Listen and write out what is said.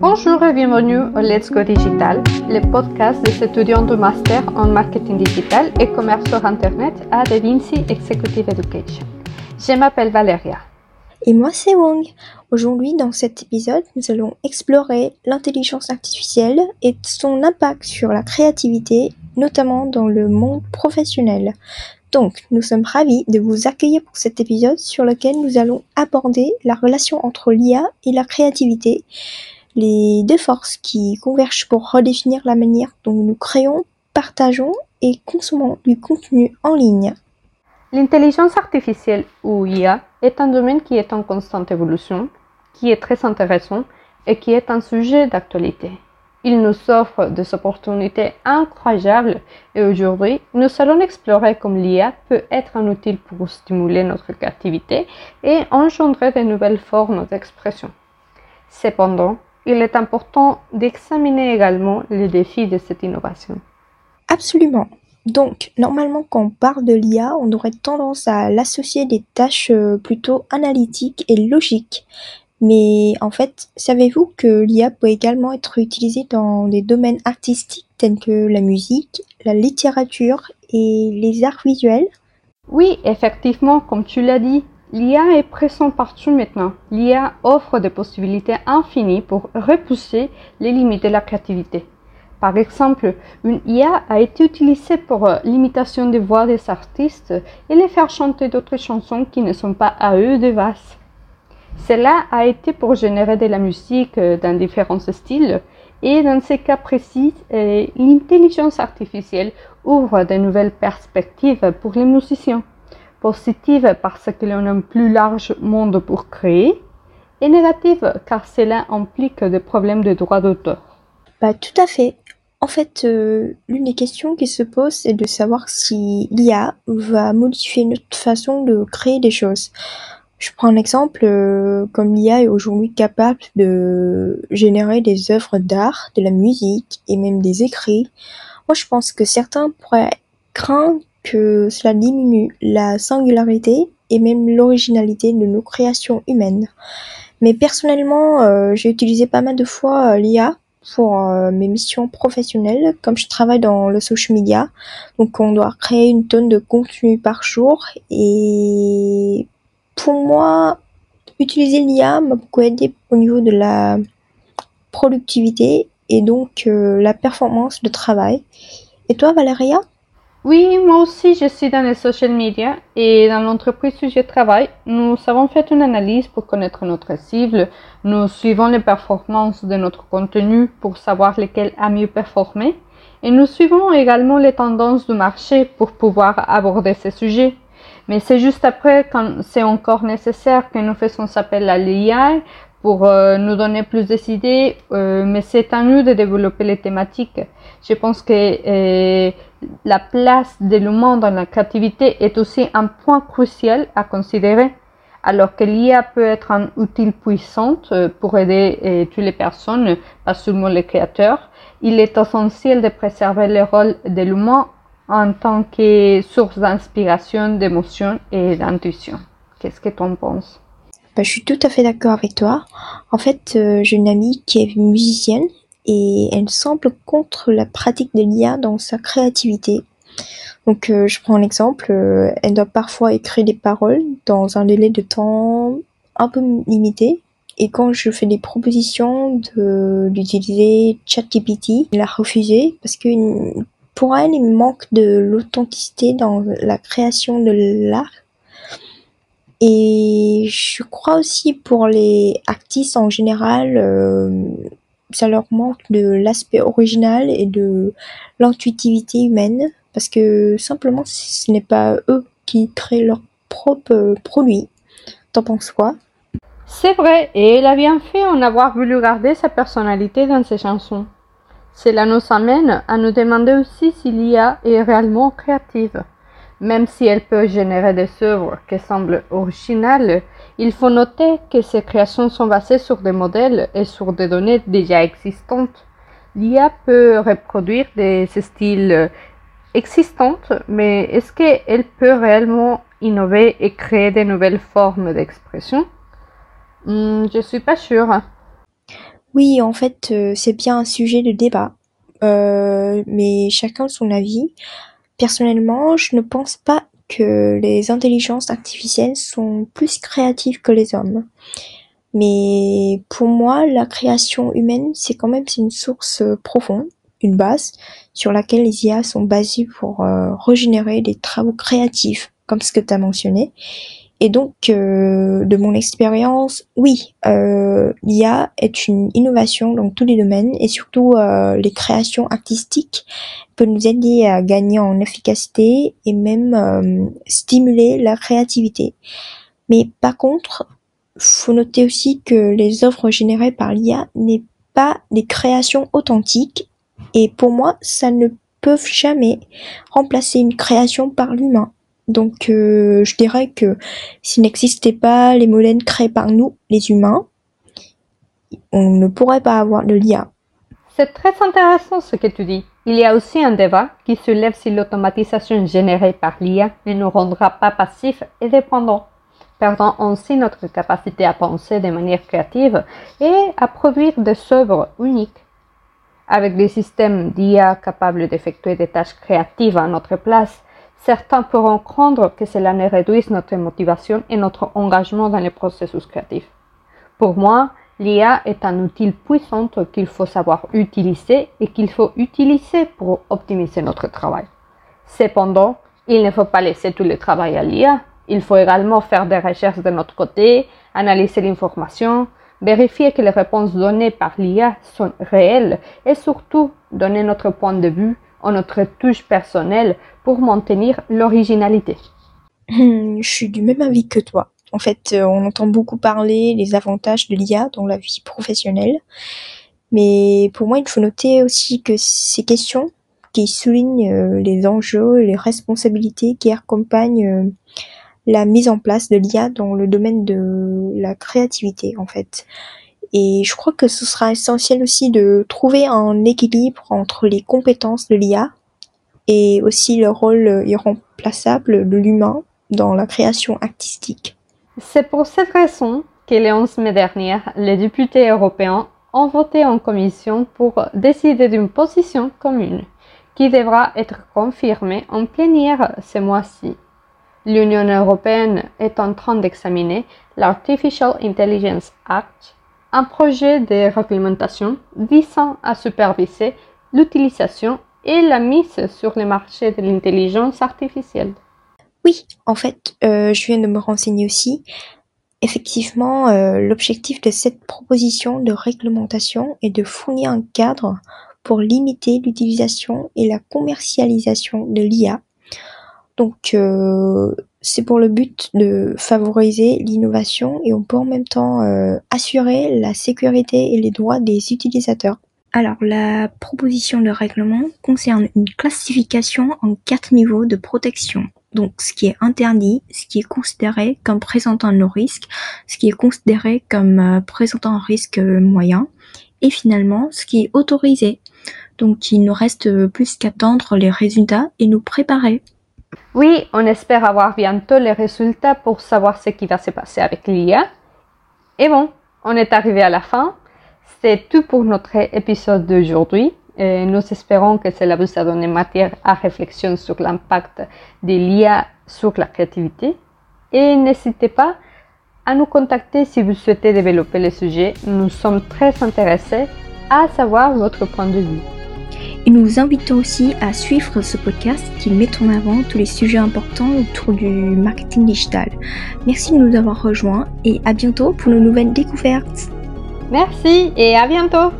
Bonjour et bienvenue au Let's Go Digital, le podcast des étudiants de master en marketing digital et commerce sur Internet à Da Vinci Executive Education. Je m'appelle Valeria. Et moi, c'est Wong. Aujourd'hui, dans cet épisode, nous allons explorer l'intelligence artificielle et son impact sur la créativité, notamment dans le monde professionnel. Donc, nous sommes ravis de vous accueillir pour cet épisode sur lequel nous allons aborder la relation entre l'IA et la créativité, les deux forces qui convergent pour redéfinir la manière dont nous créons, partageons et consommons du contenu en ligne. L'intelligence artificielle ou IA est un domaine qui est en constante évolution, qui est très intéressant et qui est un sujet d'actualité. Il nous offre des opportunités incroyables et aujourd'hui, nous allons explorer comment l'IA peut être un outil pour stimuler notre créativité et engendrer de nouvelles formes d'expression. Cependant, il est important d'examiner également les défis de cette innovation. Absolument. Donc, normalement, quand on parle de l'IA, on aurait tendance à l'associer des tâches euh, plutôt analytiques et logiques. Mais en fait, savez-vous que l'IA peut également être utilisée dans des domaines artistiques tels que la musique, la littérature et les arts visuels? Oui, effectivement, comme tu l'as dit, L'IA est présente partout maintenant. L'IA offre des possibilités infinies pour repousser les limites de la créativité. Par exemple, une IA a été utilisée pour euh, l'imitation des voix des artistes et les faire chanter d'autres chansons qui ne sont pas à eux de base. Cela a été pour générer de la musique euh, dans différents styles et dans ces cas précis, euh, l'intelligence artificielle ouvre de nouvelles perspectives pour les musiciens positive parce qu'il a un plus large monde pour créer, et négative car cela implique des problèmes de droit d'auteur. Bah, tout à fait. En fait, euh, l'une des questions qui se pose, c'est de savoir si l'IA va modifier notre façon de créer des choses. Je prends un exemple, euh, comme l'IA est aujourd'hui capable de générer des œuvres d'art, de la musique et même des écrits. Moi, je pense que certains pourraient craindre que cela diminue la singularité et même l'originalité de nos créations humaines. Mais personnellement, euh, j'ai utilisé pas mal de fois euh, l'IA pour euh, mes missions professionnelles, comme je travaille dans le social media. Donc on doit créer une tonne de contenu par jour. Et pour moi, utiliser l'IA m'a beaucoup aidé au niveau de la productivité et donc la performance de travail. Et toi, Valéria oui, moi aussi, je suis dans les social media et dans l'entreprise où je travaille, nous avons fait une analyse pour connaître notre cible. Nous suivons les performances de notre contenu pour savoir lequel a mieux performé et nous suivons également les tendances du marché pour pouvoir aborder ces sujets. Mais c'est juste après, quand c'est encore nécessaire, que nous faisons appel à l'IA pour euh, nous donner plus d'idées, euh, mais c'est à nous de développer les thématiques. Je pense que euh, la place de l'humain dans la créativité est aussi un point crucial à considérer. Alors que l'IA peut être un outil puissant pour aider toutes les personnes, pas seulement les créateurs, il est essentiel de préserver le rôle de l'humain en tant que source d'inspiration, d'émotion et d'intuition. Qu'est-ce que tu en penses? Bah, je suis tout à fait d'accord avec toi. En fait, euh, j'ai une amie qui est musicienne et elle semble contre la pratique de l'IA dans sa créativité. Donc, euh, je prends l'exemple, euh, elle doit parfois écrire des paroles dans un délai de temps un peu limité. Et quand je fais des propositions d'utiliser ChatGPT, elle a refusé parce que pour elle, il manque de l'authenticité dans la création de l'art et je crois aussi pour les artistes en général, euh, ça leur manque de l'aspect original et de l'intuitivité humaine parce que simplement ce n'est pas eux qui créent leur propre produit. T'en penses quoi? C'est vrai, et elle a bien fait en avoir voulu garder sa personnalité dans ses chansons. Cela nous amène à nous demander aussi si l'IA est réellement créative. Même si elle peut générer des œuvres qui semblent originales, il faut noter que ces créations sont basées sur des modèles et sur des données déjà existantes. L'IA peut reproduire des styles existants, mais est-ce qu'elle peut réellement innover et créer de nouvelles formes d'expression? Hmm, Je ne suis pas sûre. Oui, en fait, euh, c'est bien un sujet de débat, euh, mais chacun son avis. Personnellement, je ne pense pas que les intelligences artificielles sont plus créatives que les hommes. Mais pour moi, la création humaine, c'est quand même une source profonde, une base sur laquelle les IA sont basées pour euh, régénérer des travaux créatifs, comme ce que tu as mentionné. Et donc, euh, de mon expérience, oui, euh, l'IA est une innovation dans tous les domaines et surtout euh, les créations artistiques peut nous aider à gagner en efficacité et même euh, stimuler la créativité. Mais par contre, faut noter aussi que les œuvres générées par l'IA n'est pas des créations authentiques et pour moi, ça ne peut jamais remplacer une création par l'humain. Donc euh, je dirais que s'il n'existait pas les modèles créés par nous, les humains, on ne pourrait pas avoir de l'IA. C'est très intéressant ce que tu dis. Il y a aussi un débat qui se lève si l'automatisation générée par l'IA ne nous rendra pas passifs et dépendants, perdant ainsi notre capacité à penser de manière créative et à produire des œuvres uniques. Avec des systèmes d'IA capables d'effectuer des tâches créatives à notre place, certains pourront craindre que cela ne réduise notre motivation et notre engagement dans les processus créatifs. Pour moi, l'IA est un outil puissant qu'il faut savoir utiliser et qu'il faut utiliser pour optimiser notre travail. Cependant, il ne faut pas laisser tout le travail à l'IA. Il faut également faire des recherches de notre côté, analyser l'information, vérifier que les réponses données par l'IA sont réelles et surtout donner notre point de vue ou notre touche personnelle pour maintenir l'originalité. Je suis du même avis que toi. En fait, euh, on entend beaucoup parler des avantages de l'IA dans la vie professionnelle. Mais pour moi, il faut noter aussi que ces questions qui soulignent euh, les enjeux et les responsabilités qui accompagnent euh, la mise en place de l'IA dans le domaine de la créativité, en fait. Et je crois que ce sera essentiel aussi de trouver un équilibre entre les compétences de l'IA et aussi le rôle irremplaçable de l'humain dans la création artistique. C'est pour cette raison que le 11 mai dernier, les députés européens ont voté en commission pour décider d'une position commune qui devra être confirmée en plénière ce mois-ci. L'Union européenne est en train d'examiner l'Artificial Intelligence Act, un projet de réglementation visant à superviser l'utilisation et la mise sur le marché de l'intelligence artificielle. Oui, en fait, euh, je viens de me renseigner aussi. Effectivement, euh, l'objectif de cette proposition de réglementation est de fournir un cadre pour limiter l'utilisation et la commercialisation de l'IA. Donc, euh, c'est pour le but de favoriser l'innovation et on peut en même temps assurer la sécurité et les droits des utilisateurs. Alors, la proposition de règlement concerne une classification en quatre niveaux de protection. Donc, ce qui est interdit, ce qui est considéré comme présentant un risque, ce qui est considéré comme euh, présentant un risque euh, moyen, et finalement, ce qui est autorisé. Donc, il nous reste plus qu'attendre les résultats et nous préparer. Oui, on espère avoir bientôt les résultats pour savoir ce qui va se passer avec l'IA. Et bon, on est arrivé à la fin. C'est tout pour notre épisode d'aujourd'hui. Nous espérons que cela vous a donné matière à réflexion sur l'impact de l'IA sur la créativité. Et n'hésitez pas à nous contacter si vous souhaitez développer le sujet. Nous sommes très intéressés à savoir votre point de vue. Et nous vous invitons aussi à suivre ce podcast qui met en avant tous les sujets importants autour du marketing digital. Merci de nous avoir rejoints et à bientôt pour de nouvelles découvertes. Merci et à bientôt